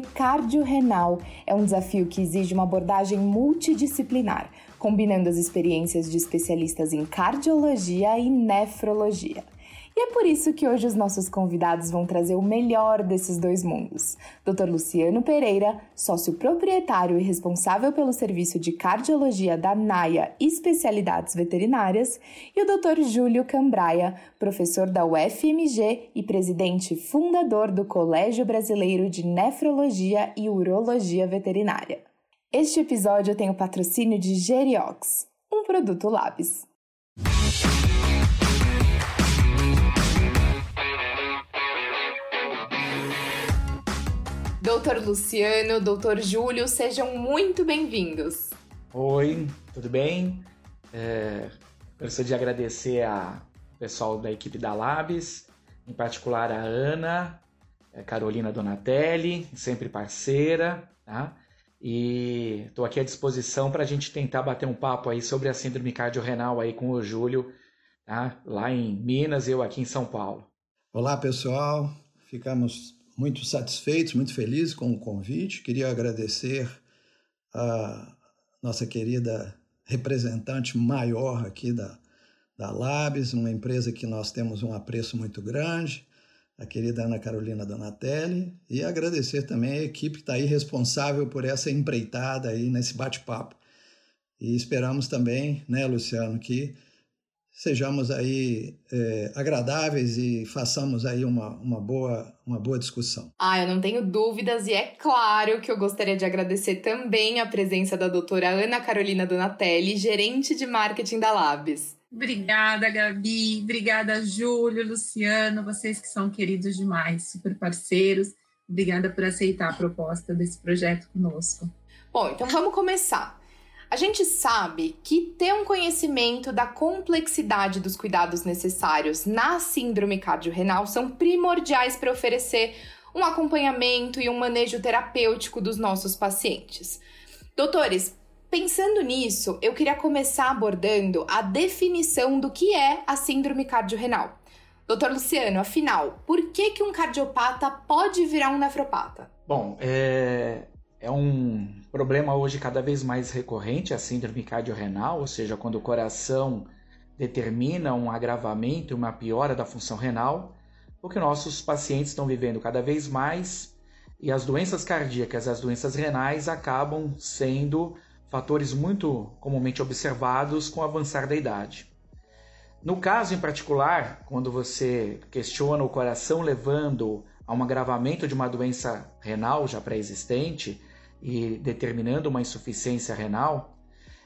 cardiorrenal é um desafio que exige uma abordagem multidisciplinar, combinando as experiências de especialistas em cardiologia e nefrologia. E é por isso que hoje os nossos convidados vão trazer o melhor desses dois mundos. Dr. Luciano Pereira, sócio proprietário e responsável pelo serviço de cardiologia da NAIA Especialidades Veterinárias, e o Dr. Júlio Cambraia, professor da UFMG e presidente fundador do Colégio Brasileiro de Nefrologia e Urologia Veterinária. Este episódio tem o patrocínio de Geriox, um produto Labs. Doutor Luciano, doutor Júlio, sejam muito bem-vindos. Oi, tudo bem? É, gostaria de agradecer ao pessoal da equipe da Labs, em particular a Ana, a Carolina Donatelli, sempre parceira, tá? E estou aqui à disposição para a gente tentar bater um papo aí sobre a síndrome cardiorrenal aí com o Júlio, tá? lá em Minas e eu aqui em São Paulo. Olá, pessoal. Ficamos muito satisfeitos, muito felizes com o convite. Queria agradecer a nossa querida representante maior aqui da, da Labs, uma empresa que nós temos um apreço muito grande, a querida Ana Carolina Donatelli, e agradecer também a equipe que está aí responsável por essa empreitada aí nesse bate-papo. E esperamos também, né, Luciano, que sejamos aí é, agradáveis e façamos aí uma, uma, boa, uma boa discussão. Ah, eu não tenho dúvidas e é claro que eu gostaria de agradecer também a presença da doutora Ana Carolina Donatelli, gerente de marketing da Labs. Obrigada, Gabi. Obrigada, Júlio, Luciano, vocês que são queridos demais, super parceiros. Obrigada por aceitar a proposta desse projeto conosco. Bom, então vamos começar. A gente sabe que ter um conhecimento da complexidade dos cuidados necessários na síndrome cardiorrenal são primordiais para oferecer um acompanhamento e um manejo terapêutico dos nossos pacientes. Doutores, pensando nisso, eu queria começar abordando a definição do que é a síndrome cardiorrenal. Doutor Luciano, afinal, por que, que um cardiopata pode virar um nefropata? Bom, é, é um problema hoje cada vez mais recorrente, a síndrome cardiorrenal, ou seja, quando o coração determina um agravamento uma piora da função renal, porque nossos pacientes estão vivendo cada vez mais e as doenças cardíacas, as doenças renais acabam sendo fatores muito comumente observados com o avançar da idade. No caso em particular, quando você questiona o coração levando a um agravamento de uma doença renal já pré-existente, e determinando uma insuficiência renal,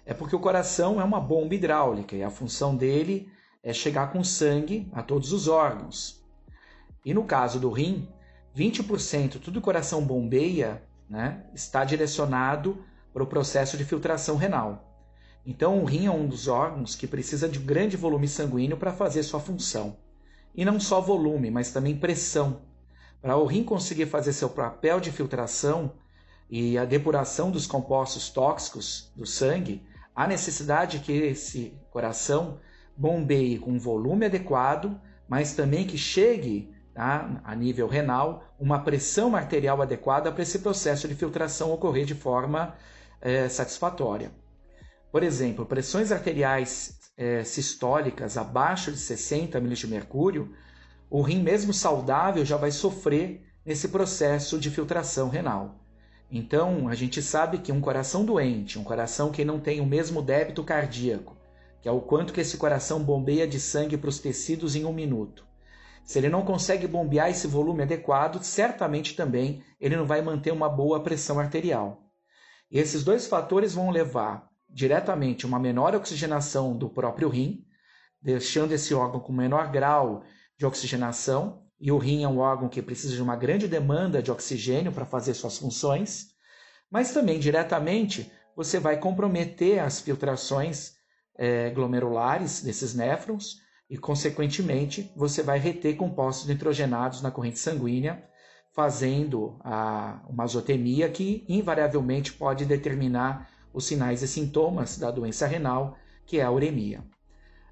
é porque o coração é uma bomba hidráulica e a função dele é chegar com sangue a todos os órgãos. E no caso do rim, 20% tudo o coração bombeia né, está direcionado para o processo de filtração renal. Então, o rim é um dos órgãos que precisa de grande volume sanguíneo para fazer sua função. E não só volume, mas também pressão. Para o rim conseguir fazer seu papel de filtração, e a depuração dos compostos tóxicos do sangue, há necessidade que esse coração bombeie com um volume adequado, mas também que chegue tá, a nível renal uma pressão arterial adequada para esse processo de filtração ocorrer de forma é, satisfatória. Por exemplo, pressões arteriais é, sistólicas abaixo de 60 ml de mercúrio, o rim mesmo saudável já vai sofrer nesse processo de filtração renal. Então, a gente sabe que um coração doente, um coração que não tem o mesmo débito cardíaco, que é o quanto que esse coração bombeia de sangue para os tecidos em um minuto. Se ele não consegue bombear esse volume adequado, certamente também ele não vai manter uma boa pressão arterial. E esses dois fatores vão levar diretamente a uma menor oxigenação do próprio rim, deixando esse órgão com menor grau de oxigenação e o rim é um órgão que precisa de uma grande demanda de oxigênio para fazer suas funções, mas também diretamente você vai comprometer as filtrações é, glomerulares desses néfrons e, consequentemente, você vai reter compostos nitrogenados na corrente sanguínea, fazendo a, uma azotemia que invariavelmente pode determinar os sinais e sintomas da doença renal, que é a uremia.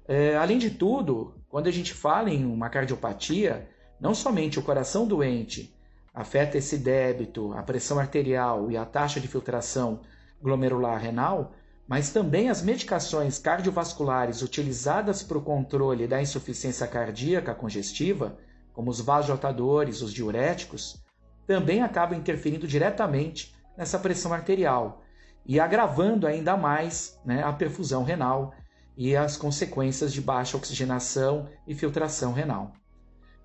É, além de tudo, quando a gente fala em uma cardiopatia, não somente o coração doente afeta esse débito, a pressão arterial e a taxa de filtração glomerular renal, mas também as medicações cardiovasculares utilizadas para o controle da insuficiência cardíaca congestiva, como os vasodilatadores, os diuréticos, também acabam interferindo diretamente nessa pressão arterial e agravando ainda mais né, a perfusão renal e as consequências de baixa oxigenação e filtração renal.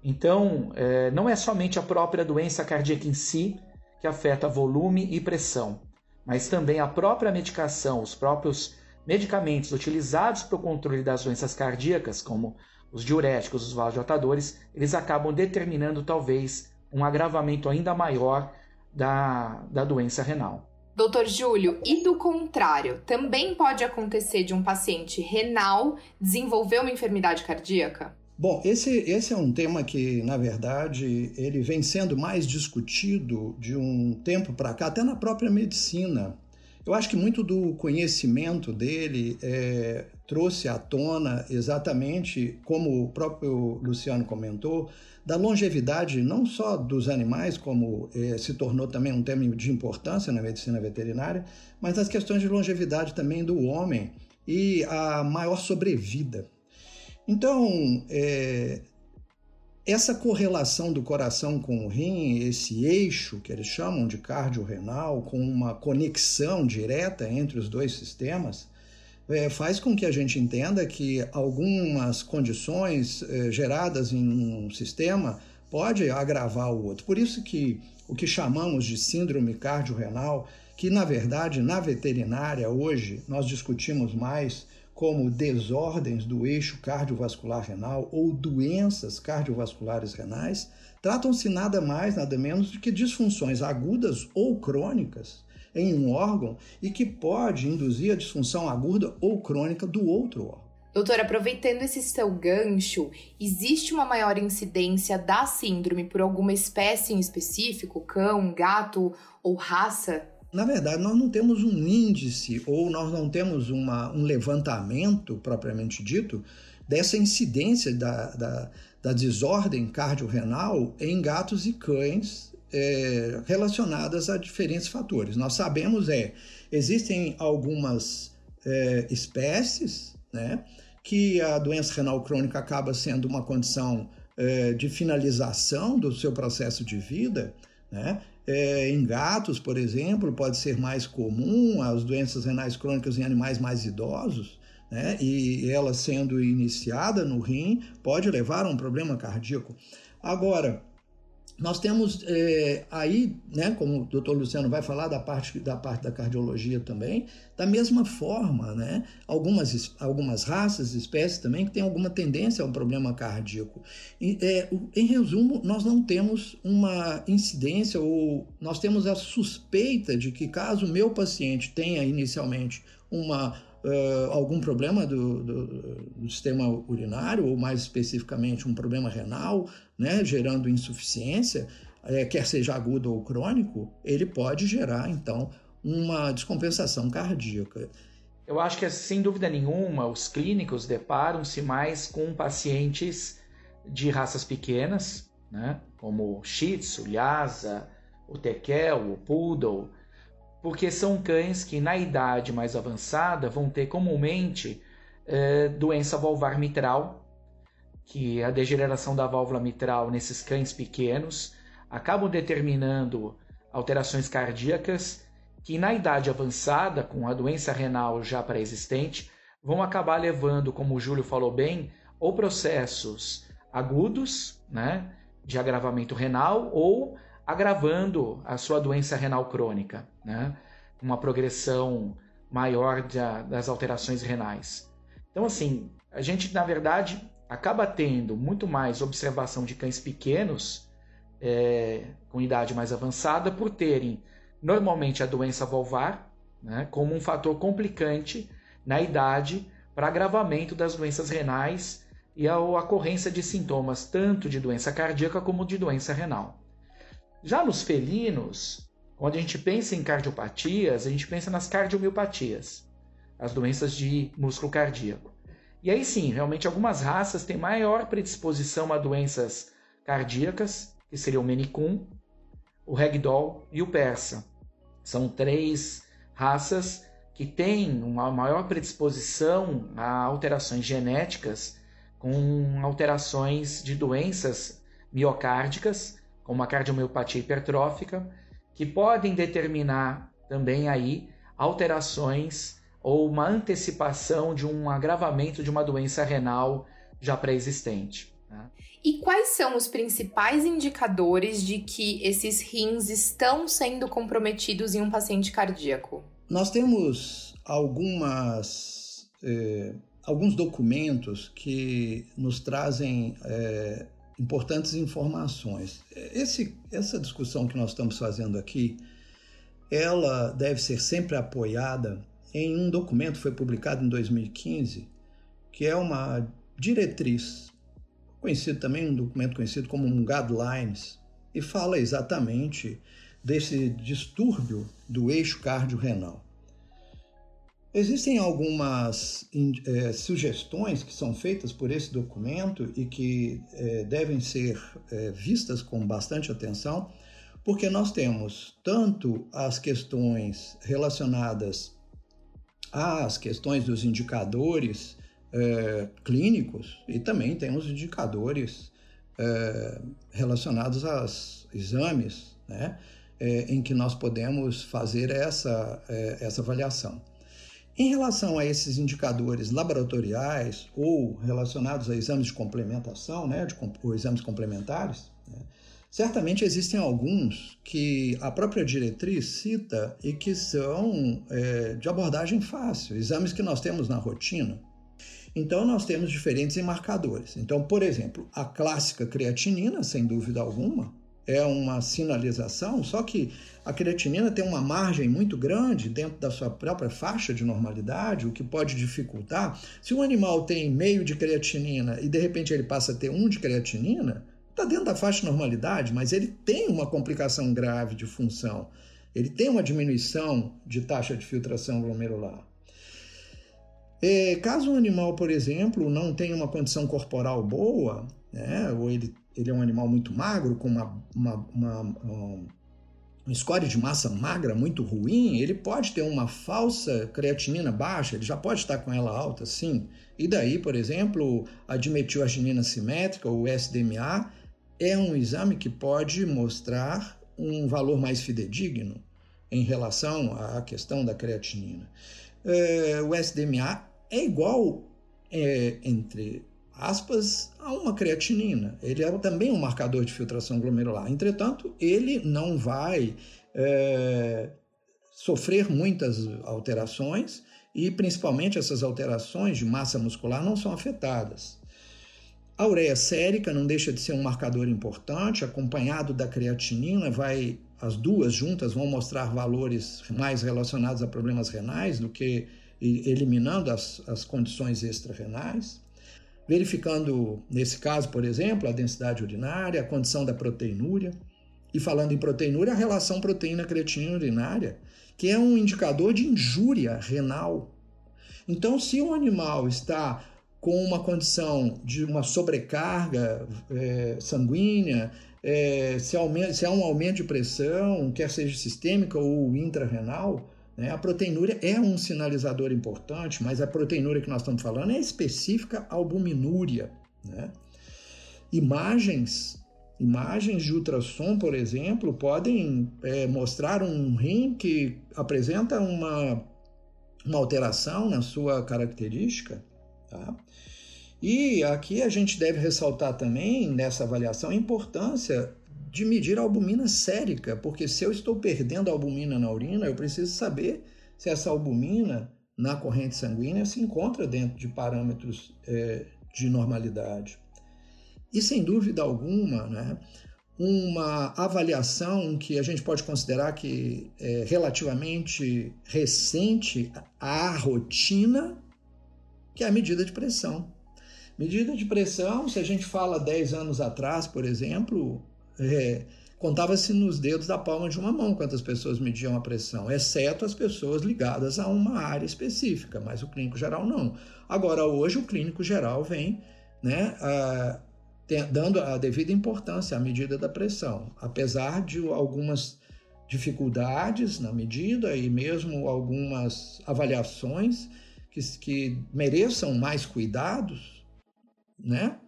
Então, é, não é somente a própria doença cardíaca em si que afeta volume e pressão, mas também a própria medicação, os próprios medicamentos utilizados para o controle das doenças cardíacas, como os diuréticos, os vasodilatadores, eles acabam determinando talvez um agravamento ainda maior da, da doença renal. Doutor Júlio, e do contrário, também pode acontecer de um paciente renal desenvolver uma enfermidade cardíaca? Bom, esse, esse é um tema que, na verdade, ele vem sendo mais discutido de um tempo para cá, até na própria medicina. Eu acho que muito do conhecimento dele é, trouxe à tona exatamente, como o próprio Luciano comentou, da longevidade não só dos animais, como é, se tornou também um tema de importância na medicina veterinária, mas das questões de longevidade também do homem e a maior sobrevida. Então, é, essa correlação do coração com o rim, esse eixo que eles chamam de cardiorrenal, com uma conexão direta entre os dois sistemas, é, faz com que a gente entenda que algumas condições é, geradas em um sistema pode agravar o outro. Por isso que o que chamamos de síndrome cardiorrenal, que na verdade na veterinária hoje nós discutimos mais como desordens do eixo cardiovascular renal ou doenças cardiovasculares renais, tratam-se nada mais, nada menos do que disfunções agudas ou crônicas em um órgão e que pode induzir a disfunção aguda ou crônica do outro órgão. Doutor, aproveitando esse seu gancho, existe uma maior incidência da síndrome por alguma espécie em específico, cão, gato ou raça? Na verdade, nós não temos um índice ou nós não temos uma, um levantamento propriamente dito dessa incidência da, da, da desordem cardiorrenal em gatos e cães é, relacionadas a diferentes fatores. Nós sabemos é existem algumas é, espécies, né, que a doença renal crônica acaba sendo uma condição é, de finalização do seu processo de vida, né? É, em gatos, por exemplo, pode ser mais comum as doenças renais crônicas em animais mais idosos, né? e ela sendo iniciada no rim pode levar a um problema cardíaco. Agora, nós temos é, aí, né, como o doutor Luciano vai falar da parte da, parte da cardiologia também, da mesma forma, né, algumas, algumas raças, espécies também que têm alguma tendência ao problema cardíaco. E, é, em resumo, nós não temos uma incidência ou nós temos a suspeita de que caso o meu paciente tenha inicialmente uma uh, algum problema do, do, do, sistema urinário, ou mais especificamente um problema renal, né, gerando insuficiência, é, quer seja agudo ou crônico, ele pode gerar, então, uma descompensação cardíaca. Eu acho que, sem dúvida nenhuma, os clínicos deparam-se mais com pacientes de raças pequenas, né, como o Shih Tzu, Lhasa, o Tekel, o Poodle, porque são cães que na idade mais avançada vão ter comumente é, doença valvar mitral, que a degeneração da válvula mitral nesses cães pequenos acabam determinando alterações cardíacas que na idade avançada, com a doença renal já pré-existente, vão acabar levando, como o Júlio falou bem, ou processos agudos, né, de agravamento renal, ou agravando a sua doença renal crônica, né? uma progressão maior das alterações renais. Então, assim, a gente, na verdade, acaba tendo muito mais observação de cães pequenos é, com idade mais avançada por terem normalmente a doença valvar né, como um fator complicante na idade para agravamento das doenças renais e a ocorrência de sintomas tanto de doença cardíaca como de doença renal. Já nos felinos, quando a gente pensa em cardiopatias, a gente pensa nas cardiomiopatias, as doenças de músculo cardíaco. E aí sim, realmente algumas raças têm maior predisposição a doenças cardíacas, que seria o Menicum, o Ragdoll e o Persa. São três raças que têm uma maior predisposição a alterações genéticas com alterações de doenças miocárdicas, como a cardiomiopatia hipertrófica, que podem determinar também aí alterações ou uma antecipação de um agravamento de uma doença renal já pré-existente. Né? E quais são os principais indicadores de que esses rins estão sendo comprometidos em um paciente cardíaco? Nós temos algumas, eh, alguns documentos que nos trazem eh, importantes informações. Esse, essa discussão que nós estamos fazendo aqui, ela deve ser sempre apoiada em um documento que foi publicado em 2015, que é uma diretriz conhecido também um documento conhecido como um guidelines, e fala exatamente desse distúrbio do eixo cardiorrenal. Existem algumas é, sugestões que são feitas por esse documento e que é, devem ser é, vistas com bastante atenção, porque nós temos tanto as questões relacionadas às questões dos indicadores clínicos e também tem os indicadores relacionados aos exames, né, em que nós podemos fazer essa, essa avaliação. Em relação a esses indicadores laboratoriais ou relacionados a exames de complementação, né, de, ou exames complementares, né, certamente existem alguns que a própria diretriz cita e que são é, de abordagem fácil, exames que nós temos na rotina, então, nós temos diferentes marcadores. Então, por exemplo, a clássica creatinina, sem dúvida alguma, é uma sinalização, só que a creatinina tem uma margem muito grande dentro da sua própria faixa de normalidade, o que pode dificultar. Se um animal tem meio de creatinina e de repente ele passa a ter um de creatinina, está dentro da faixa de normalidade, mas ele tem uma complicação grave de função. Ele tem uma diminuição de taxa de filtração glomerular. É, caso um animal, por exemplo, não tenha uma condição corporal boa, né, ou ele, ele é um animal muito magro, com uma, uma, uma, um score de massa magra muito ruim, ele pode ter uma falsa creatinina baixa, ele já pode estar com ela alta, sim. E daí, por exemplo, a dimetilarginina simétrica, ou SDMA, é um exame que pode mostrar um valor mais fidedigno em relação à questão da creatinina. É, o SDMA é igual, é, entre aspas, a uma creatinina. Ele é também um marcador de filtração glomerular. Entretanto, ele não vai é, sofrer muitas alterações e, principalmente, essas alterações de massa muscular não são afetadas. A ureia sérica não deixa de ser um marcador importante, acompanhado da creatinina, vai as duas juntas vão mostrar valores mais relacionados a problemas renais do que eliminando as, as condições extrarrenais, verificando, nesse caso, por exemplo, a densidade urinária, a condição da proteinúria, e falando em proteinúria, a relação proteína-creatinina urinária, que é um indicador de injúria renal. Então, se o animal está com uma condição de uma sobrecarga é, sanguínea, é, se, aumenta, se há um aumento de pressão, quer seja sistêmica ou intrarrenal, né? A proteinúria é um sinalizador importante, mas a proteinúria que nós estamos falando é específica à albuminúria. Né? Imagens, imagens de ultrassom, por exemplo, podem é, mostrar um rim que apresenta uma, uma alteração na sua característica. Tá? E aqui a gente deve ressaltar também, nessa avaliação, a importância de medir a albumina sérica, porque se eu estou perdendo a albumina na urina, eu preciso saber se essa albumina na corrente sanguínea se encontra dentro de parâmetros é, de normalidade. E sem dúvida alguma, né, uma avaliação que a gente pode considerar que é relativamente recente à rotina, que é a medida de pressão. Medida de pressão, se a gente fala 10 anos atrás, por exemplo, é, contava-se nos dedos da palma de uma mão quantas pessoas mediam a pressão, exceto as pessoas ligadas a uma área específica, mas o clínico geral não. Agora, hoje, o clínico geral vem né, a, dando a devida importância à medida da pressão, apesar de algumas dificuldades na medida e mesmo algumas avaliações que, que mereçam mais cuidados, né?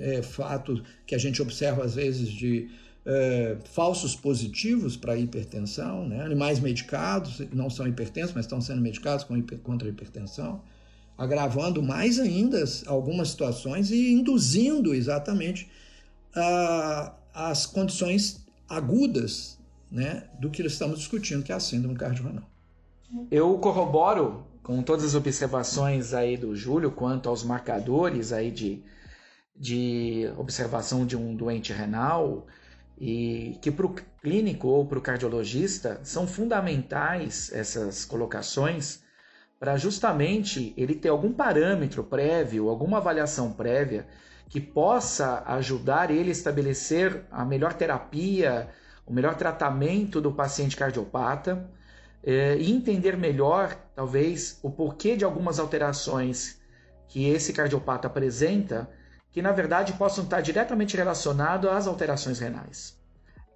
É, fato que a gente observa às vezes de é, falsos positivos para hipertensão, né? animais medicados não são hipertensos, mas estão sendo medicados com hiper, contra a hipertensão agravando mais ainda algumas situações e induzindo exatamente a, as condições agudas né, do que estamos discutindo, que é a síndrome cardiorrenal. Eu corroboro com todas as observações aí do Júlio quanto aos marcadores aí de, de observação de um doente renal e que para o clínico ou para o cardiologista são fundamentais essas colocações para justamente ele ter algum parâmetro prévio, alguma avaliação prévia que possa ajudar ele a estabelecer a melhor terapia, o melhor tratamento do paciente cardiopata é, e entender melhor, talvez, o porquê de algumas alterações que esse cardiopata apresenta, que na verdade possam estar diretamente relacionadas às alterações renais.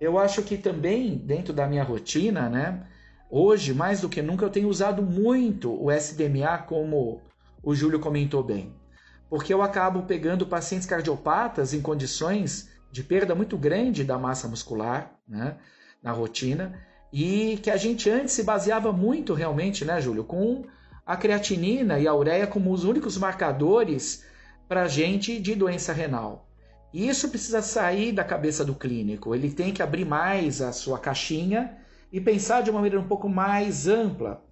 Eu acho que também, dentro da minha rotina, né, Hoje, mais do que nunca, eu tenho usado muito o SDMA, como o Júlio comentou bem, porque eu acabo pegando pacientes cardiopatas em condições de perda muito grande da massa muscular né, na rotina e que a gente antes se baseava muito realmente, né, Júlio, com a creatinina e a ureia como os únicos marcadores para gente de doença renal. E isso precisa sair da cabeça do clínico. Ele tem que abrir mais a sua caixinha e pensar de uma maneira um pouco mais ampla.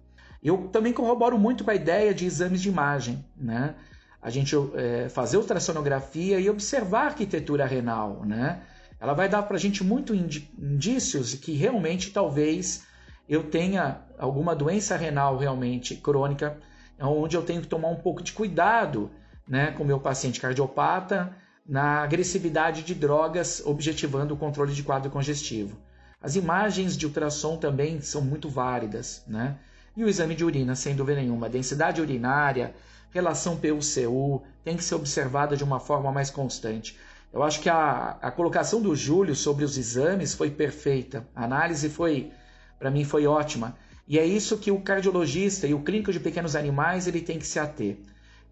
Eu também corroboro muito com a ideia de exames de imagem, né? A gente é, fazer ultrassonografia e observar a arquitetura renal, né? Ela vai dar para a gente muito indícios de que realmente talvez eu tenha alguma doença renal realmente crônica, onde eu tenho que tomar um pouco de cuidado, né, com meu paciente cardiopata na agressividade de drogas, objetivando o controle de quadro congestivo. As imagens de ultrassom também são muito válidas, né? E o exame de urina, sem dúvida nenhuma, densidade urinária, relação PU-CU, tem que ser observada de uma forma mais constante. Eu acho que a, a colocação do Júlio sobre os exames foi perfeita. A análise foi, para mim, foi ótima. E é isso que o cardiologista e o clínico de pequenos animais ele tem que se ater.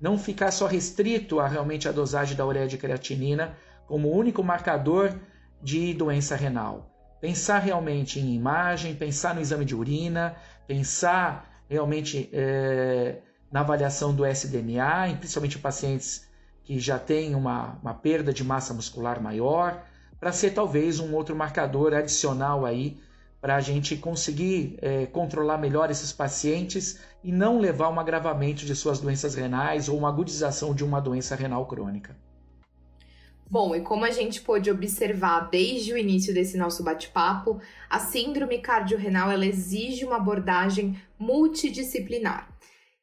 Não ficar só restrito a realmente a dosagem da ureia de creatinina como único marcador de doença renal. Pensar realmente em imagem, pensar no exame de urina, pensar realmente é, na avaliação do SDMA, principalmente em pacientes que já têm uma, uma perda de massa muscular maior, para ser talvez um outro marcador adicional aí para a gente conseguir é, controlar melhor esses pacientes e não levar um agravamento de suas doenças renais ou uma agudização de uma doença renal crônica. Bom, e como a gente pôde observar desde o início desse nosso bate-papo, a síndrome cardiorrenal ela exige uma abordagem multidisciplinar.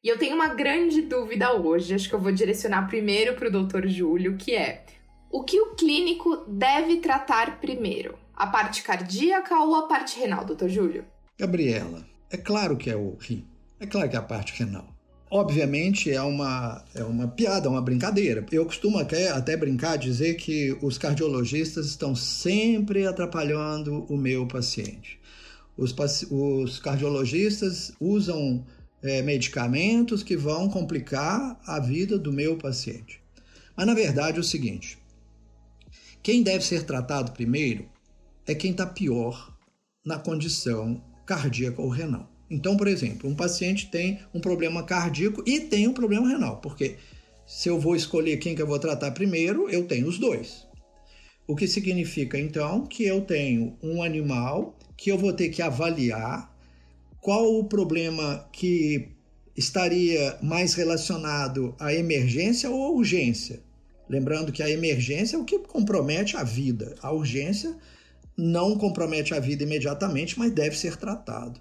E eu tenho uma grande dúvida hoje, acho que eu vou direcionar primeiro para o Dr. Júlio, que é: o que o clínico deve tratar primeiro? A parte cardíaca ou a parte renal, Dr. Júlio? Gabriela, é claro que é o rim, é claro que é a parte renal. Obviamente é uma, é uma piada, uma brincadeira. Eu costumo até, até brincar, dizer que os cardiologistas estão sempre atrapalhando o meu paciente. Os, os cardiologistas usam é, medicamentos que vão complicar a vida do meu paciente. Mas na verdade é o seguinte: quem deve ser tratado primeiro é quem está pior na condição cardíaca ou renal. Então, por exemplo, um paciente tem um problema cardíaco e tem um problema renal, porque se eu vou escolher quem que eu vou tratar primeiro, eu tenho os dois. O que significa então que eu tenho um animal que eu vou ter que avaliar qual o problema que estaria mais relacionado à emergência ou à urgência. Lembrando que a emergência é o que compromete a vida, a urgência não compromete a vida imediatamente, mas deve ser tratado.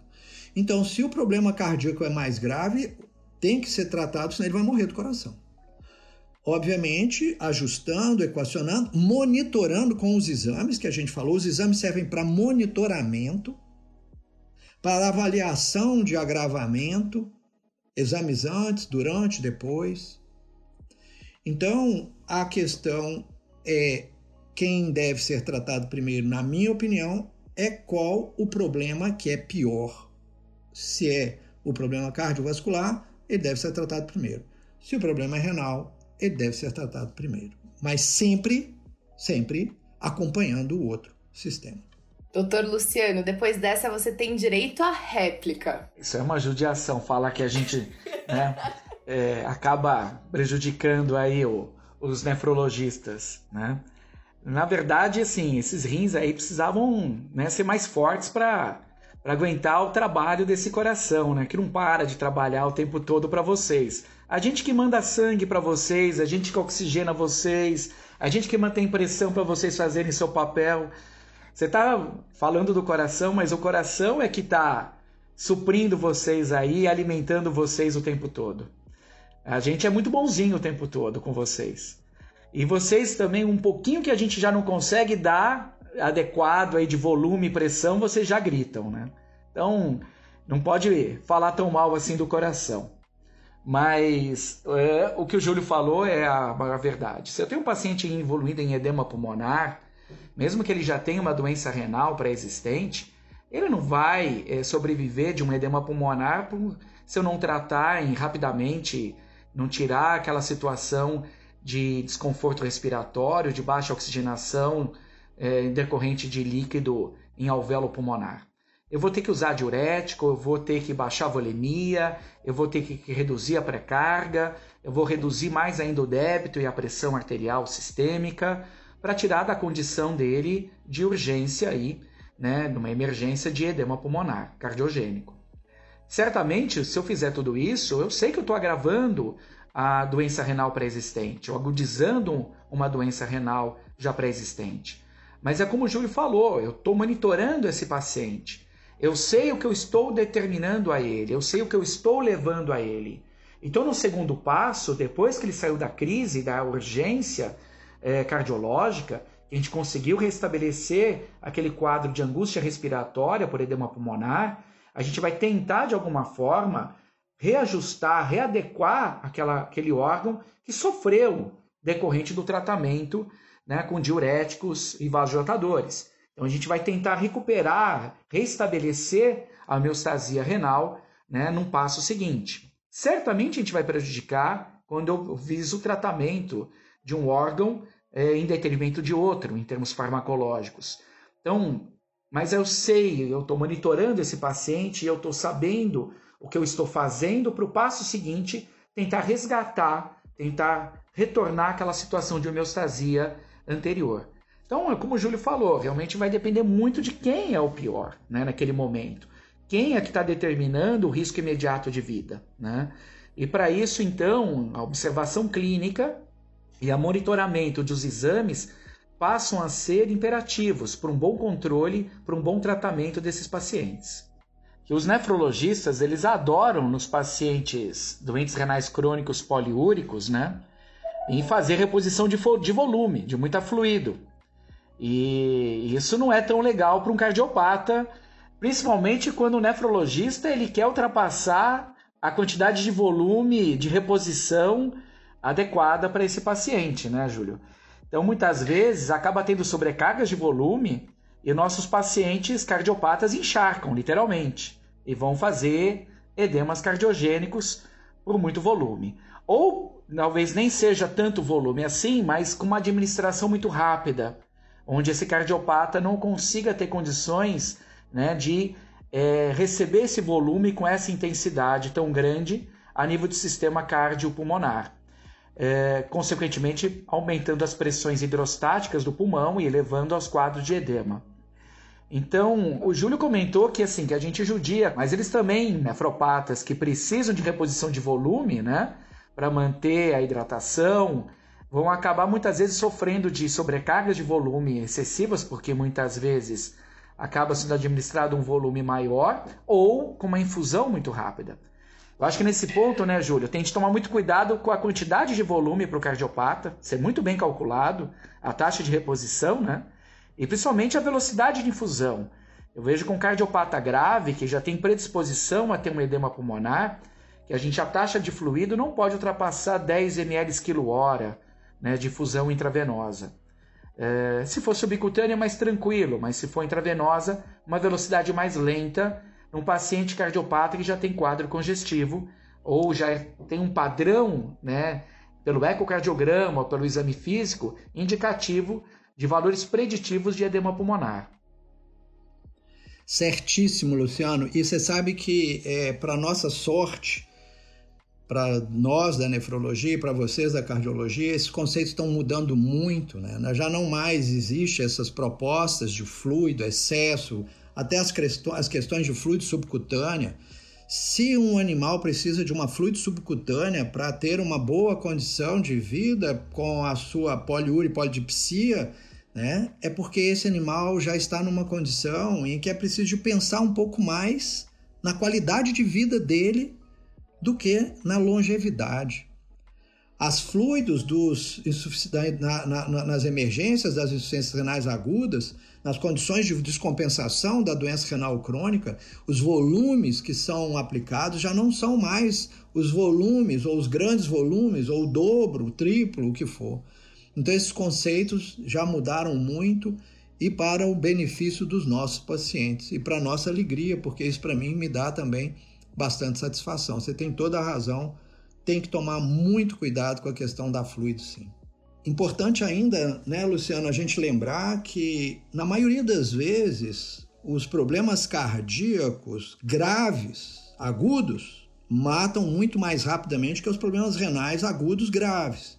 Então, se o problema cardíaco é mais grave, tem que ser tratado, senão ele vai morrer do coração. Obviamente, ajustando, equacionando, monitorando com os exames que a gente falou. Os exames servem para monitoramento, para avaliação de agravamento, exames antes, durante, depois. Então, a questão é quem deve ser tratado primeiro, na minha opinião, é qual o problema que é pior. Se é o problema cardiovascular, ele deve ser tratado primeiro. Se o problema é renal, ele deve ser tratado primeiro. Mas sempre, sempre acompanhando o outro sistema. Doutor Luciano, depois dessa você tem direito à réplica. Isso é uma judiação, falar que a gente né, é, acaba prejudicando aí o, os nefrologistas, né? Na verdade, assim, esses rins aí precisavam né, ser mais fortes para aguentar o trabalho desse coração, né? Que não para de trabalhar o tempo todo para vocês. A gente que manda sangue para vocês, a gente que oxigena vocês, a gente que mantém pressão para vocês fazerem seu papel. Você está falando do coração, mas o coração é que está suprindo vocês aí, alimentando vocês o tempo todo. A gente é muito bonzinho o tempo todo com vocês. E vocês também, um pouquinho que a gente já não consegue dar adequado aí de volume e pressão, vocês já gritam, né? Então, não pode falar tão mal assim do coração. Mas é, o que o Júlio falou é a maior verdade. Se eu tenho um paciente evoluindo em edema pulmonar, mesmo que ele já tenha uma doença renal pré-existente, ele não vai é, sobreviver de um edema pulmonar por, se eu não tratar em, rapidamente, não tirar aquela situação de desconforto respiratório, de baixa oxigenação é, decorrente de líquido em alvéolo pulmonar. Eu vou ter que usar diurético, eu vou ter que baixar a volemia, eu vou ter que reduzir a pré-carga, eu vou reduzir mais ainda o débito e a pressão arterial sistêmica para tirar da condição dele de urgência aí, né, numa emergência de edema pulmonar cardiogênico. Certamente, se eu fizer tudo isso, eu sei que eu estou agravando a doença renal pré-existente, ou agudizando uma doença renal já pré-existente. Mas é como o Júlio falou, eu estou monitorando esse paciente. Eu sei o que eu estou determinando a ele, eu sei o que eu estou levando a ele. Então, no segundo passo, depois que ele saiu da crise, da urgência é, cardiológica, a gente conseguiu restabelecer aquele quadro de angústia respiratória por edema pulmonar, a gente vai tentar de alguma forma reajustar, readequar aquela, aquele órgão que sofreu decorrente do tratamento né, com diuréticos e vasodilatadores. Então a gente vai tentar recuperar, restabelecer a homeostasia renal né, num passo seguinte. Certamente a gente vai prejudicar quando eu fiz o tratamento de um órgão é, em detrimento de outro, em termos farmacológicos. Então, mas eu sei, eu estou monitorando esse paciente, eu estou sabendo o que eu estou fazendo para o passo seguinte tentar resgatar, tentar retornar aquela situação de homeostasia anterior. Então, é como o Júlio falou, realmente vai depender muito de quem é o pior né, naquele momento. Quem é que está determinando o risco imediato de vida. Né? E para isso, então, a observação clínica e a monitoramento dos exames passam a ser imperativos para um bom controle, para um bom tratamento desses pacientes que os nefrologistas eles adoram nos pacientes doentes renais crônicos poliúricos, né? Em fazer reposição de, de volume, de muita fluido. E isso não é tão legal para um cardiopata, principalmente quando o nefrologista ele quer ultrapassar a quantidade de volume de reposição adequada para esse paciente, né, Júlio? Então, muitas vezes acaba tendo sobrecargas de volume e nossos pacientes cardiopatas encharcam, literalmente e vão fazer edemas cardiogênicos por muito volume. Ou talvez nem seja tanto volume assim, mas com uma administração muito rápida, onde esse cardiopata não consiga ter condições né, de é, receber esse volume com essa intensidade tão grande a nível do sistema cardiopulmonar. É, consequentemente, aumentando as pressões hidrostáticas do pulmão e elevando aos quadros de edema. Então, o Júlio comentou que assim, que a gente judia, mas eles também, nefropatas, que precisam de reposição de volume, né, para manter a hidratação, vão acabar muitas vezes sofrendo de sobrecargas de volume excessivas, porque muitas vezes acaba sendo administrado um volume maior ou com uma infusão muito rápida. Eu acho que nesse ponto, né, Júlio, tem que tomar muito cuidado com a quantidade de volume para o cardiopata, ser muito bem calculado, a taxa de reposição, né? E principalmente a velocidade de infusão. Eu vejo com cardiopata grave, que já tem predisposição a ter um edema pulmonar, que a gente a taxa de fluido não pode ultrapassar 10 ml quilo né, de infusão intravenosa. É, se for subcutânea, mais tranquilo, mas se for intravenosa, uma velocidade mais lenta. Num paciente cardiopata que já tem quadro congestivo ou já tem um padrão, né, pelo ecocardiograma pelo exame físico, indicativo de valores preditivos de edema pulmonar. Certíssimo, Luciano. E você sabe que, é, para nossa sorte, para nós da nefrologia e para vocês da cardiologia, esses conceitos estão mudando muito. Né? Já não mais existe essas propostas de fluido, excesso, até as, as questões de fluido subcutânea. Se um animal precisa de uma fluido subcutânea para ter uma boa condição de vida com a sua poliúria e polidipsia, né, é porque esse animal já está numa condição em que é preciso pensar um pouco mais na qualidade de vida dele do que na longevidade. As fluidos dos na, na, nas emergências das insuficiências renais agudas, nas condições de descompensação da doença renal crônica, os volumes que são aplicados já não são mais os volumes, ou os grandes volumes, ou o dobro, o triplo, o que for. Então, esses conceitos já mudaram muito e para o benefício dos nossos pacientes e para nossa alegria, porque isso para mim me dá também bastante satisfação. Você tem toda a razão, tem que tomar muito cuidado com a questão da fluido, sim. Importante ainda, né, Luciano, a gente lembrar que na maioria das vezes os problemas cardíacos graves, agudos, matam muito mais rapidamente que os problemas renais agudos graves.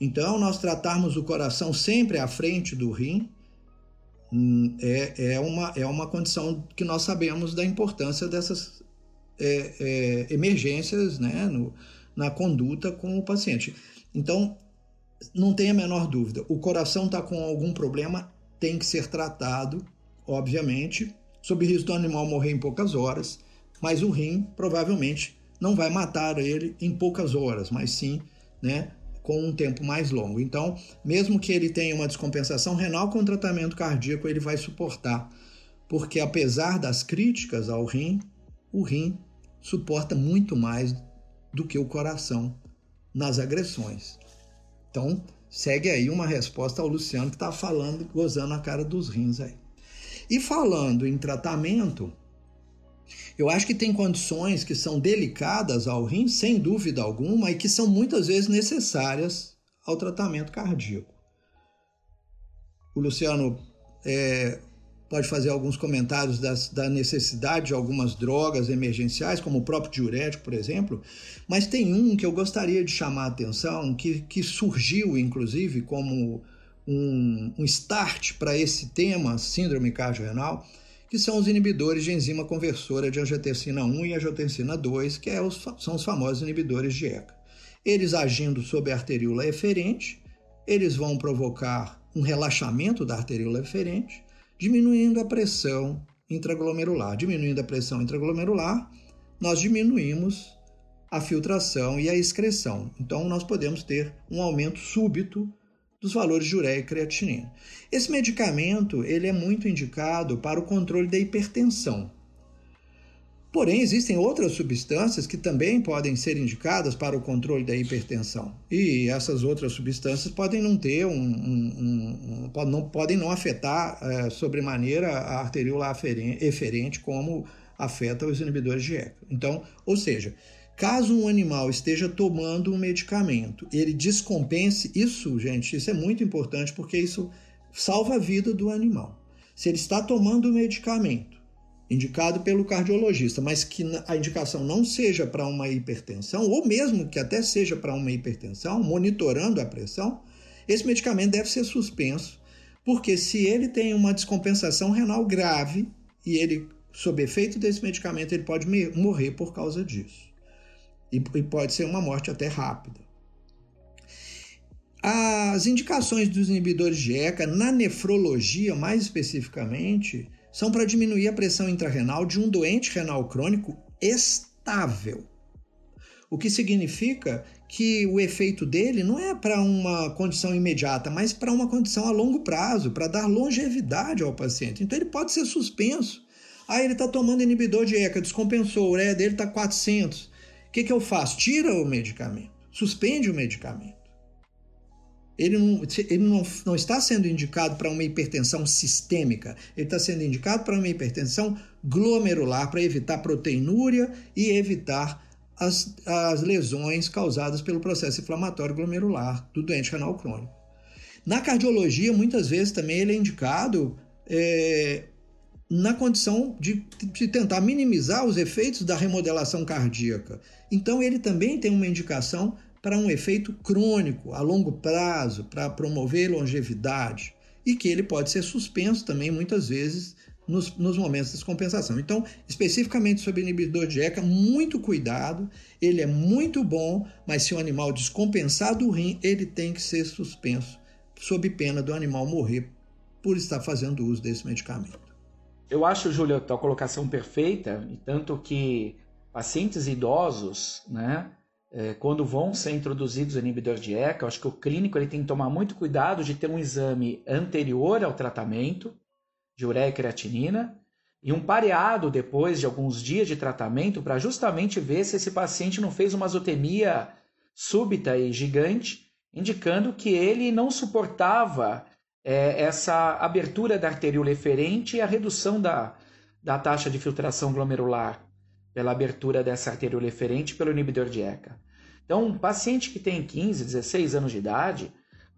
Então, nós tratarmos o coração sempre à frente do rim hum, é, é, uma, é uma condição que nós sabemos da importância dessas é, é, emergências né, no, na conduta com o paciente. Então, não tem a menor dúvida, o coração está com algum problema, tem que ser tratado, obviamente, sob risco do animal morrer em poucas horas, mas o rim provavelmente não vai matar ele em poucas horas, mas sim né, com um tempo mais longo. Então, mesmo que ele tenha uma descompensação renal com tratamento cardíaco, ele vai suportar, porque apesar das críticas ao rim, o rim suporta muito mais do que o coração nas agressões. Então, segue aí uma resposta ao Luciano que está falando, gozando a cara dos rins aí. E falando em tratamento, eu acho que tem condições que são delicadas ao rim, sem dúvida alguma, e que são muitas vezes necessárias ao tratamento cardíaco. O Luciano é, pode fazer alguns comentários das, da necessidade de algumas drogas emergenciais, como o próprio diurético, por exemplo, mas tem um que eu gostaria de chamar a atenção, que, que surgiu, inclusive, como um, um start para esse tema, síndrome cardiorrenal, que são os inibidores de enzima conversora de angiotensina 1 e angiotensina 2, que é os, são os famosos inibidores de ECA. Eles agindo sobre a arteríola eferente, eles vão provocar um relaxamento da arteríola eferente, diminuindo a pressão intraglomerular. Diminuindo a pressão intraglomerular, nós diminuímos a filtração e a excreção. Então, nós podemos ter um aumento súbito dos valores de ureia e creatinina. Esse medicamento ele é muito indicado para o controle da hipertensão. Porém, existem outras substâncias que também podem ser indicadas para o controle da hipertensão. E essas outras substâncias podem não ter um. um, um não, podem não afetar é, sobremaneira a arteríola eferente como afeta os inibidores de ECA. Então, ou seja, caso um animal esteja tomando um medicamento, ele descompense, isso, gente, isso é muito importante porque isso salva a vida do animal. Se ele está tomando o medicamento indicado pelo cardiologista, mas que a indicação não seja para uma hipertensão, ou mesmo que até seja para uma hipertensão, monitorando a pressão, esse medicamento deve ser suspenso, porque se ele tem uma descompensação renal grave e ele, sob efeito desse medicamento, ele pode morrer por causa disso. E pode ser uma morte até rápida. As indicações dos inibidores de ECA na nefrologia, mais especificamente, são para diminuir a pressão intrarrenal de um doente renal crônico estável. O que significa que o efeito dele não é para uma condição imediata, mas para uma condição a longo prazo, para dar longevidade ao paciente. Então ele pode ser suspenso. Ah, ele está tomando inibidor de ECA, descompensou, a ureia dele está 400. O que, que eu faço? Tira o medicamento, suspende o medicamento. ele não, ele não, não está sendo indicado para uma hipertensão sistêmica, ele está sendo indicado para uma hipertensão glomerular, para evitar proteinúria e evitar as, as lesões causadas pelo processo inflamatório glomerular do doente renal crônico. Na cardiologia, muitas vezes também ele é indicado é, na condição de, de, tentar minimizar os efeitos da remodelação cardíaca. Então, ele também tem uma indicação para um efeito crônico, a longo prazo, para promover longevidade, e que ele pode ser suspenso também muitas vezes nos, nos momentos de descompensação. Então, especificamente sobre inibidor de ECA, muito cuidado, ele é muito bom, mas se o animal descompensar do rim, ele tem que ser suspenso, sob pena do animal morrer por estar fazendo uso desse medicamento. Eu acho, Júlio, a tua colocação perfeita, e tanto que pacientes idosos, né, é, quando vão ser introduzidos inibidores de ECA, eu acho que o clínico ele tem que tomar muito cuidado de ter um exame anterior ao tratamento de ureia e creatinina e um pareado depois de alguns dias de tratamento para justamente ver se esse paciente não fez uma azotemia súbita e gigante, indicando que ele não suportava é, essa abertura da arterioleferente e a redução da, da taxa de filtração glomerular pela abertura dessa arterioleferente pelo inibidor de ECA. Então, um paciente que tem 15, 16 anos de idade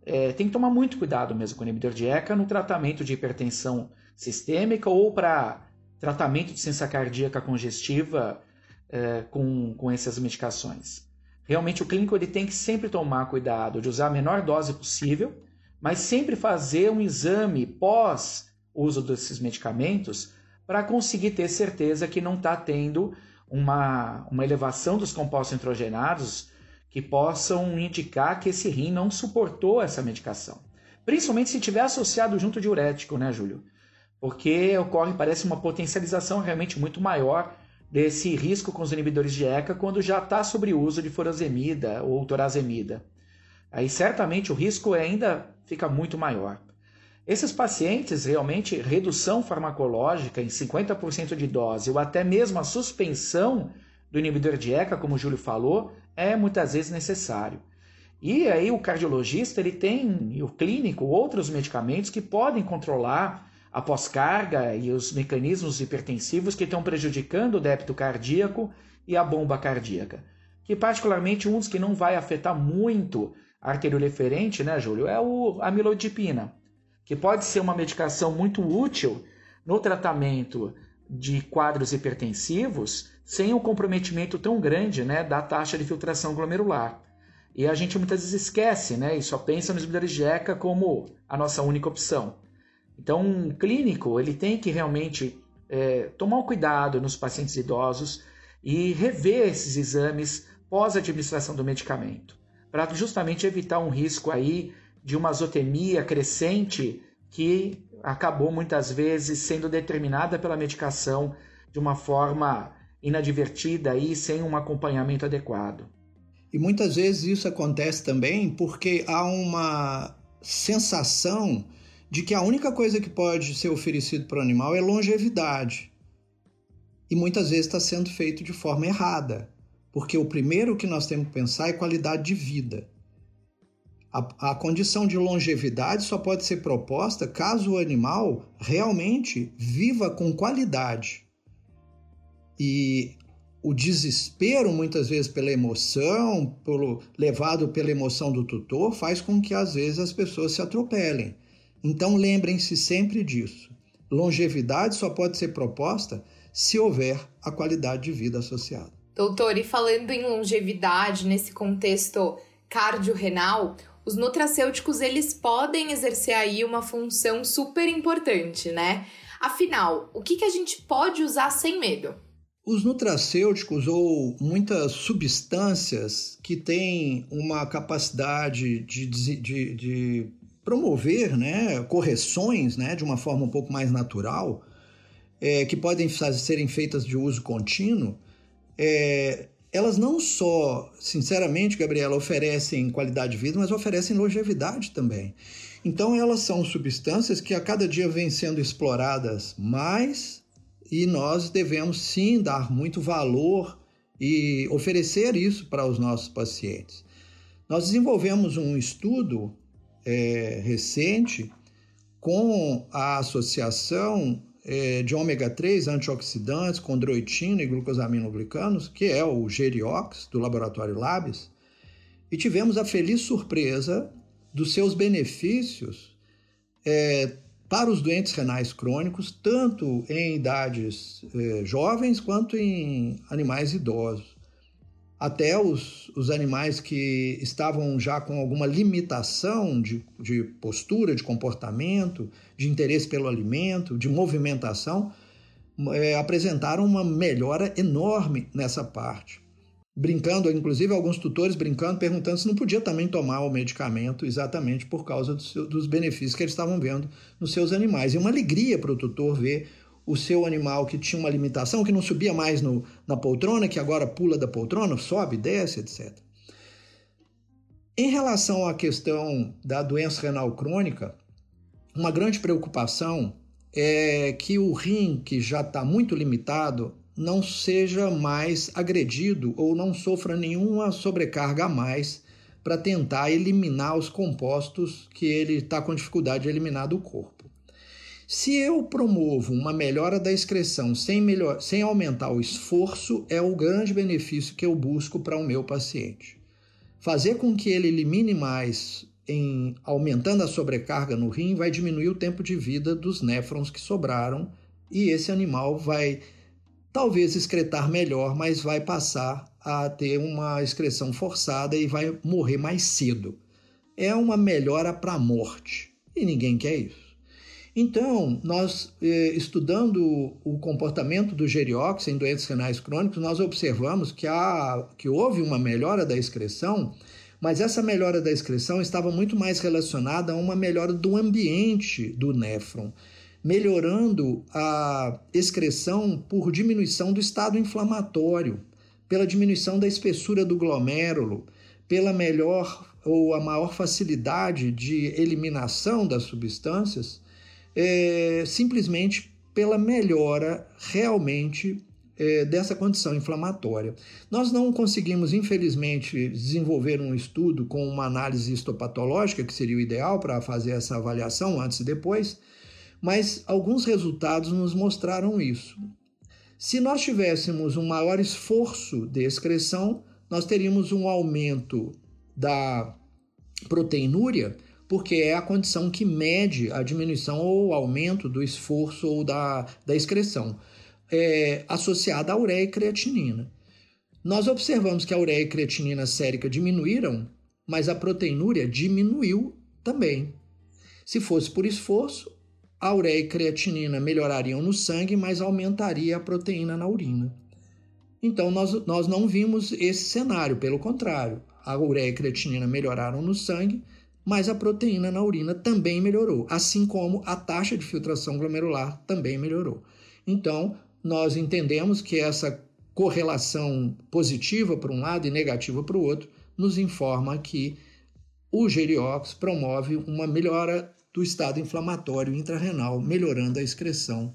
é, tem que tomar muito cuidado mesmo com o inibidor de ECA no tratamento de hipertensão sistêmica ou para tratamento de ciência cardíaca congestiva é, com, com essas medicações. Realmente, o clínico ele tem que sempre tomar cuidado de usar a menor dose possível, mas sempre fazer um exame pós uso desses medicamentos para conseguir ter certeza que não está tendo uma, uma elevação dos compostos nitrogenados que possam indicar que esse rim não suportou essa medicação. Principalmente se tiver associado junto diurético, né, Júlio? Porque ocorre, parece, uma potencialização realmente muito maior desse risco com os inibidores de ECA quando já está sobre uso de furosemida ou torazemida. Aí certamente o risco ainda fica muito maior. Esses pacientes, realmente, redução farmacológica em 50% de dose ou até mesmo a suspensão do inibidor de ECA, como o Júlio falou, é muitas vezes necessário. E aí o cardiologista ele tem, e o clínico, outros medicamentos que podem controlar a pós-carga e os mecanismos hipertensivos que estão prejudicando o débito cardíaco e a bomba cardíaca. Que particularmente um dos que não vai afetar muito arterioleferente, né, Júlio, é o amilodipina que pode ser uma medicação muito útil no tratamento de quadros hipertensivos sem um comprometimento tão grande né, da taxa de filtração glomerular. E a gente muitas vezes esquece né, e só pensa nos inibidores de ECA como a nossa única opção. Então, um clínico ele tem que realmente é, tomar um cuidado nos pacientes idosos e rever esses exames pós-administração do medicamento, para justamente evitar um risco aí de uma azotemia crescente que acabou muitas vezes sendo determinada pela medicação de uma forma inadvertida e sem um acompanhamento adequado. E muitas vezes isso acontece também porque há uma sensação de que a única coisa que pode ser oferecido para o animal é longevidade. E muitas vezes está sendo feito de forma errada, porque o primeiro que nós temos que pensar é qualidade de vida. A, a condição de longevidade só pode ser proposta caso o animal realmente viva com qualidade. E o desespero, muitas vezes pela emoção, pelo, levado pela emoção do tutor, faz com que às vezes as pessoas se atropelem. Então lembrem-se sempre disso. Longevidade só pode ser proposta se houver a qualidade de vida associada. Doutor, e falando em longevidade nesse contexto cardiorrenal, os nutracêuticos eles podem exercer aí uma função super importante, né? Afinal, o que, que a gente pode usar sem medo? Os nutracêuticos ou muitas substâncias que têm uma capacidade de, de, de promover né, correções né, de uma forma um pouco mais natural, é, que podem serem feitas de uso contínuo, é, elas não só, sinceramente, Gabriela, oferecem qualidade de vida, mas oferecem longevidade também. Então, elas são substâncias que a cada dia vêm sendo exploradas mais e nós devemos sim dar muito valor e oferecer isso para os nossos pacientes. Nós desenvolvemos um estudo é, recente com a associação é, de ômega 3 antioxidantes, condroitina e glucosaminoglicanos, que é o Geriox, do laboratório Labs, e tivemos a feliz surpresa dos seus benefícios é, para os doentes renais crônicos, tanto em idades é, jovens quanto em animais idosos até os, os animais que estavam já com alguma limitação de, de postura, de comportamento, de interesse pelo alimento, de movimentação, é, apresentaram uma melhora enorme nessa parte. Brincando, inclusive alguns tutores brincando, perguntando se não podia também tomar o medicamento exatamente por causa do dos benefícios que eles estavam vendo nos seus animais. E uma alegria para o tutor ver o seu animal que tinha uma limitação, que não subia mais no, na poltrona, que agora pula da poltrona, sobe, desce, etc. Em relação à questão da doença renal crônica, uma grande preocupação é que o rim, que já está muito limitado, não seja mais agredido ou não sofra nenhuma sobrecarga a mais para tentar eliminar os compostos que ele está com dificuldade de eliminar do corpo. Se eu promovo uma melhora da excreção sem, melhor, sem aumentar o esforço, é o grande benefício que eu busco para o meu paciente. Fazer com que ele elimine mais em aumentando a sobrecarga no rim vai diminuir o tempo de vida dos néfrons que sobraram e esse animal vai talvez excretar melhor, mas vai passar a ter uma excreção forçada e vai morrer mais cedo. É uma melhora para a morte e ninguém quer isso. Então, nós eh, estudando o comportamento do geriox em doentes renais crônicos, nós observamos que, há, que houve uma melhora da excreção, mas essa melhora da excreção estava muito mais relacionada a uma melhora do ambiente do néfron, melhorando a excreção por diminuição do estado inflamatório, pela diminuição da espessura do glomérulo, pela melhor ou a maior facilidade de eliminação das substâncias é, simplesmente pela melhora realmente é, dessa condição inflamatória. Nós não conseguimos, infelizmente, desenvolver um estudo com uma análise histopatológica, que seria o ideal para fazer essa avaliação antes e depois, mas alguns resultados nos mostraram isso. Se nós tivéssemos um maior esforço de excreção, nós teríamos um aumento da proteinúria porque é a condição que mede a diminuição ou aumento do esforço ou da, da excreção, é, associada à ureia e creatinina. Nós observamos que a ureia e creatinina sérica diminuíram, mas a proteinúria diminuiu também. Se fosse por esforço, a ureia e creatinina melhorariam no sangue, mas aumentaria a proteína na urina. Então, nós, nós não vimos esse cenário, pelo contrário, a ureia e creatinina melhoraram no sangue, mas a proteína na urina também melhorou, assim como a taxa de filtração glomerular também melhorou. Então, nós entendemos que essa correlação positiva para um lado e negativa para o outro nos informa que o Geriox promove uma melhora do estado inflamatório intrarrenal, melhorando a excreção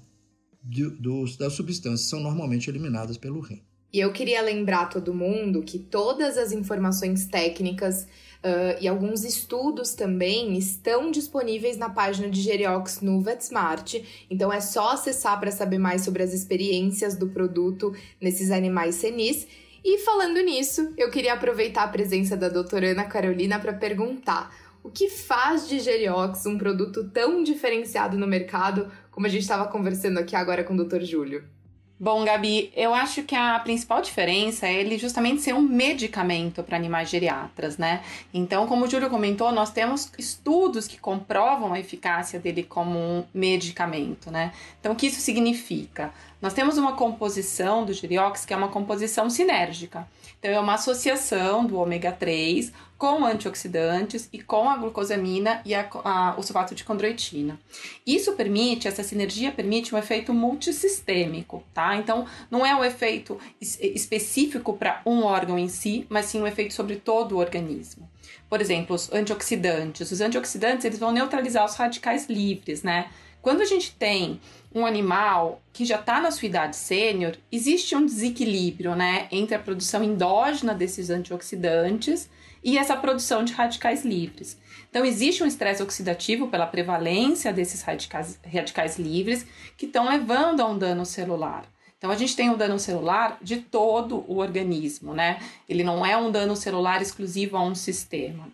de, dos, das substâncias que são normalmente eliminadas pelo rim. E eu queria lembrar todo mundo que todas as informações técnicas Uh, e alguns estudos também estão disponíveis na página de Geriox no VetSmart. Então é só acessar para saber mais sobre as experiências do produto nesses animais senis. E falando nisso, eu queria aproveitar a presença da doutora Ana Carolina para perguntar o que faz de Geriox um produto tão diferenciado no mercado, como a gente estava conversando aqui agora com o Dr. Júlio. Bom, Gabi, eu acho que a principal diferença é ele justamente ser um medicamento para animais geriatras, né? Então, como o Júlio comentou, nós temos estudos que comprovam a eficácia dele como um medicamento, né? Então, o que isso significa? Nós temos uma composição do Geriox que é uma composição sinérgica. Então, é uma associação do ômega 3 com antioxidantes e com a glucosamina e a, a, o sulfato de condroitina. Isso permite, essa sinergia permite um efeito multissistêmico, tá? Então, não é um efeito específico para um órgão em si, mas sim um efeito sobre todo o organismo. Por exemplo, os antioxidantes. Os antioxidantes, eles vão neutralizar os radicais livres, né? Quando a gente tem um animal que já está na sua idade sênior, existe um desequilíbrio né, entre a produção endógena desses antioxidantes e essa produção de radicais livres. Então, existe um estresse oxidativo pela prevalência desses radicais, radicais livres que estão levando a um dano celular. Então, a gente tem um dano celular de todo o organismo, né? Ele não é um dano celular exclusivo a um sistema.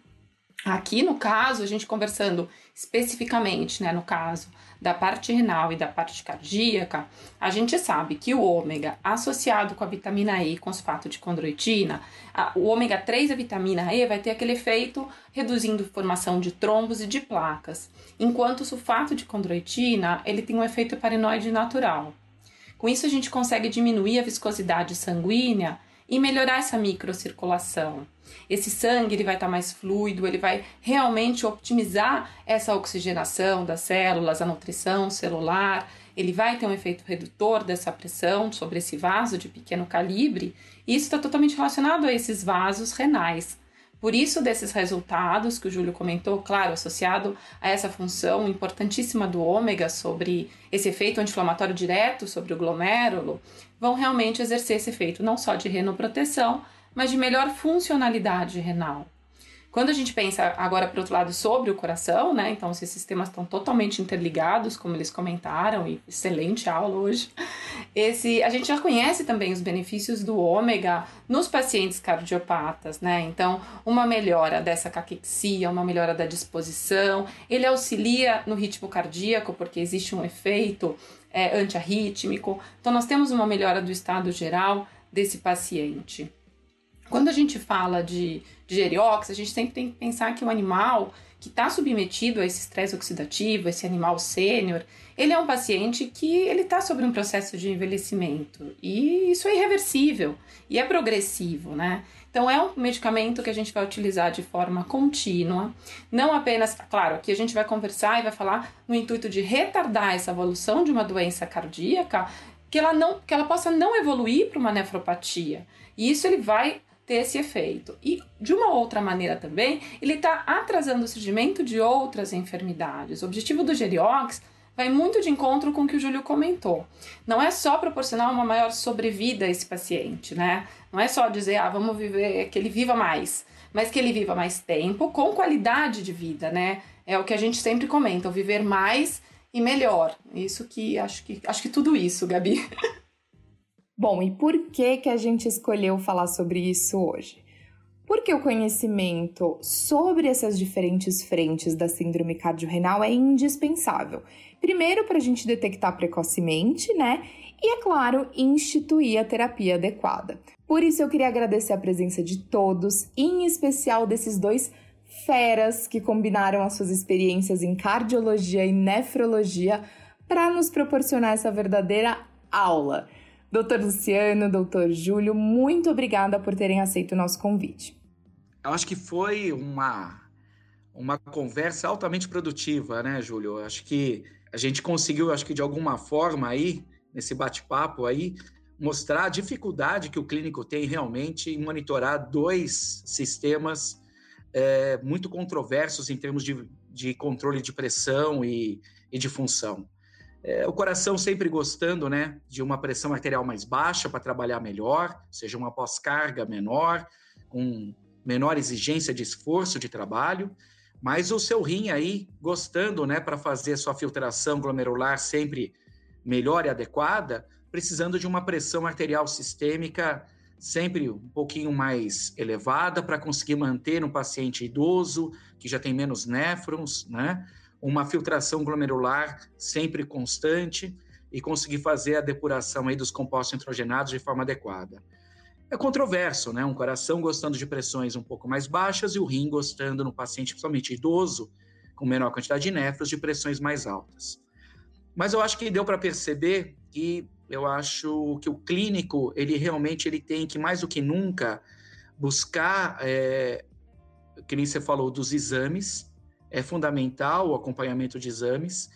Aqui, no caso, a gente conversando especificamente, né, no caso da parte renal e da parte cardíaca, a gente sabe que o ômega associado com a vitamina E com fosfato de condroitina, a, o ômega 3 e a vitamina E vai ter aquele efeito reduzindo formação de trombos e de placas, enquanto o sulfato de condroitina, ele tem um efeito parinoide natural. Com isso a gente consegue diminuir a viscosidade sanguínea e melhorar essa microcirculação. Esse sangue ele vai estar tá mais fluido, ele vai realmente optimizar essa oxigenação das células, a nutrição celular. Ele vai ter um efeito redutor dessa pressão sobre esse vaso de pequeno calibre, e isso está totalmente relacionado a esses vasos renais. Por isso, desses resultados que o Júlio comentou, claro, associado a essa função importantíssima do ômega sobre esse efeito anti-inflamatório direto sobre o glomérulo, vão realmente exercer esse efeito não só de renoproteção, mas de melhor funcionalidade renal. Quando a gente pensa agora, por outro lado, sobre o coração, né? Então, esses sistemas estão totalmente interligados, como eles comentaram, e excelente aula hoje. Esse, a gente já conhece também os benefícios do ômega nos pacientes cardiopatas, né? Então, uma melhora dessa caquexia, uma melhora da disposição, ele auxilia no ritmo cardíaco, porque existe um efeito é, antiarrítmico. Então, nós temos uma melhora do estado geral desse paciente. Quando a gente fala de, de geriox, a gente sempre tem que pensar que o animal que está submetido a esse estresse oxidativo, esse animal sênior, ele é um paciente que ele está sobre um processo de envelhecimento e isso é irreversível e é progressivo, né? Então é um medicamento que a gente vai utilizar de forma contínua, não apenas, claro, aqui a gente vai conversar e vai falar no intuito de retardar essa evolução de uma doença cardíaca, que ela não, que ela possa não evoluir para uma nefropatia. E isso ele vai ter esse efeito. E de uma outra maneira também, ele está atrasando o surgimento de outras enfermidades. O objetivo do Geriox vai muito de encontro com o que o Júlio comentou. Não é só proporcionar uma maior sobrevida a esse paciente, né? Não é só dizer, ah, vamos viver, que ele viva mais, mas que ele viva mais tempo com qualidade de vida, né? É o que a gente sempre comenta, viver mais e melhor. Isso que acho que acho que tudo isso, Gabi. Bom, e por que que a gente escolheu falar sobre isso hoje? Porque o conhecimento sobre essas diferentes frentes da síndrome cardiorrenal é indispensável. Primeiro, para a gente detectar precocemente, né? E, é claro, instituir a terapia adequada. Por isso, eu queria agradecer a presença de todos, em especial desses dois feras que combinaram as suas experiências em cardiologia e nefrologia para nos proporcionar essa verdadeira aula. Doutor Luciano, doutor Júlio, muito obrigada por terem aceito o nosso convite. Eu acho que foi uma, uma conversa altamente produtiva, né, Júlio? Eu acho que a gente conseguiu, acho que de alguma forma aí, nesse bate-papo aí, mostrar a dificuldade que o clínico tem realmente em monitorar dois sistemas é, muito controversos em termos de, de controle de pressão e, e de função. É, o coração sempre gostando né, de uma pressão arterial mais baixa para trabalhar melhor, seja uma pós-carga menor, com menor exigência de esforço de trabalho, mas o seu rim aí gostando né, para fazer sua filtração glomerular sempre melhor e adequada, precisando de uma pressão arterial sistêmica sempre um pouquinho mais elevada para conseguir manter um paciente idoso que já tem menos néfrons, né? Uma filtração glomerular sempre constante e conseguir fazer a depuração aí dos compostos nitrogenados de forma adequada. É controverso, né? Um coração gostando de pressões um pouco mais baixas e o rim gostando no paciente, principalmente idoso, com menor quantidade de néfros, de pressões mais altas. Mas eu acho que deu para perceber que eu acho que o clínico, ele realmente ele tem que, mais do que nunca, buscar, é, que nem você falou, dos exames, é fundamental o acompanhamento de exames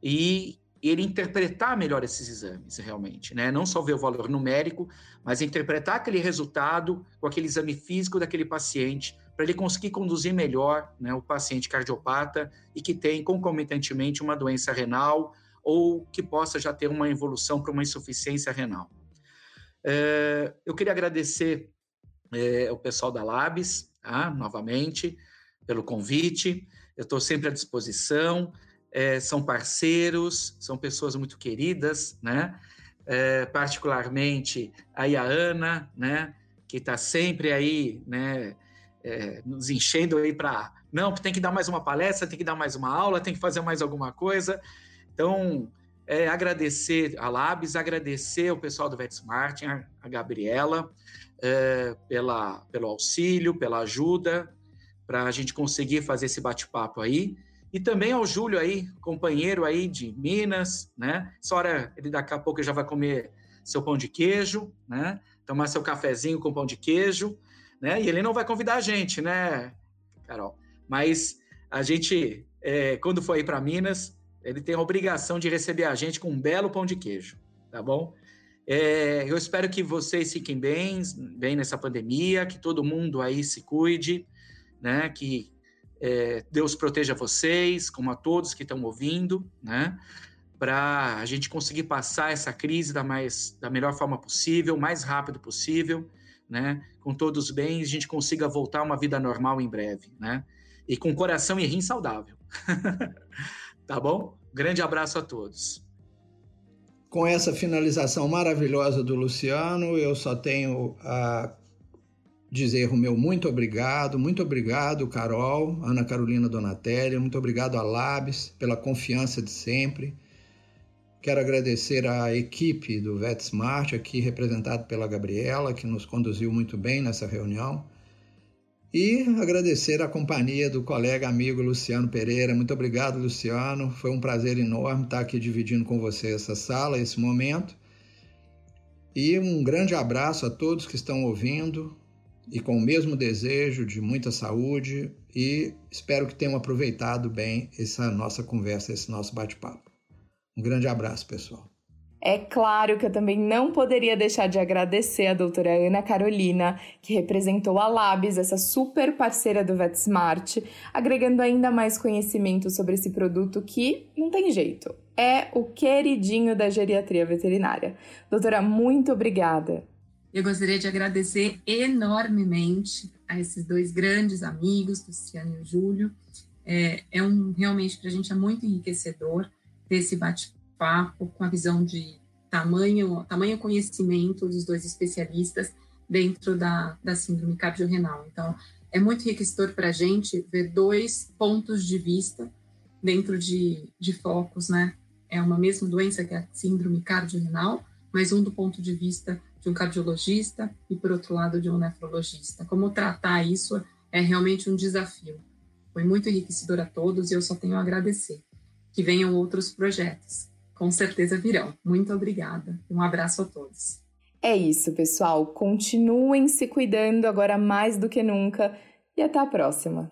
e ele interpretar melhor esses exames, realmente, né? Não só ver o valor numérico, mas interpretar aquele resultado com aquele exame físico daquele paciente para ele conseguir conduzir melhor né, o paciente cardiopata e que tem concomitantemente uma doença renal ou que possa já ter uma evolução para uma insuficiência renal. É, eu queria agradecer é, o pessoal da Labs, tá, novamente, pelo convite. Eu estou sempre à disposição. É, são parceiros, são pessoas muito queridas, né? É, particularmente aí a Ana, né? Que está sempre aí, né? É, nos enchendo aí para não, tem que dar mais uma palestra, tem que dar mais uma aula, tem que fazer mais alguma coisa. Então, é, agradecer a Labs, agradecer o pessoal do VetSmart, a, a Gabriela, é, pela, pelo auxílio, pela ajuda, para a gente conseguir fazer esse bate-papo aí. E também ao Júlio aí, companheiro aí de Minas, né? Essa hora, ele daqui a pouco já vai comer seu pão de queijo, né? Tomar seu cafezinho com pão de queijo, né? E ele não vai convidar a gente, né, Carol? Mas a gente, é, quando for aí para Minas, ele tem a obrigação de receber a gente com um belo pão de queijo, tá bom? É, eu espero que vocês fiquem bem, bem nessa pandemia, que todo mundo aí se cuide, né? Que é, Deus proteja vocês, como a todos que estão ouvindo, né? Para a gente conseguir passar essa crise da, mais, da melhor forma possível, mais rápido possível, né? Com todos os bens, a gente consiga voltar a uma vida normal em breve, né? E com coração e rim saudável. Tá bom? Grande abraço a todos. Com essa finalização maravilhosa do Luciano, eu só tenho a dizer o meu muito obrigado, muito obrigado, Carol, Ana Carolina Donatelli, muito obrigado a Labs pela confiança de sempre. Quero agradecer à equipe do VetSmart, aqui representado pela Gabriela, que nos conduziu muito bem nessa reunião. E agradecer a companhia do colega amigo Luciano Pereira. Muito obrigado, Luciano. Foi um prazer enorme estar aqui dividindo com você essa sala, esse momento. E um grande abraço a todos que estão ouvindo e com o mesmo desejo de muita saúde e espero que tenham aproveitado bem essa nossa conversa, esse nosso bate-papo. Um grande abraço, pessoal. É claro que eu também não poderia deixar de agradecer a doutora Ana Carolina, que representou a Labs, essa super parceira do VetSmart, agregando ainda mais conhecimento sobre esse produto que não tem jeito. É o queridinho da geriatria veterinária. Doutora, muito obrigada. Eu gostaria de agradecer enormemente a esses dois grandes amigos, Luciano e o Júlio. É, é um realmente para a gente é muito enriquecedor ter esse bate papo com a visão de tamanho, tamanho conhecimento dos dois especialistas dentro da, da síndrome cardiorrenal. Então, é muito enriquecedor para a gente ver dois pontos de vista dentro de, de focos, né? É uma mesma doença que a síndrome cardiorrenal, mas um do ponto de vista de um cardiologista e, por outro lado, de um nefrologista. Como tratar isso é realmente um desafio. Foi muito enriquecedor a todos e eu só tenho a agradecer. Que venham outros projetos com certeza virão. Muito obrigada. Um abraço a todos. É isso, pessoal. Continuem se cuidando agora mais do que nunca e até a próxima.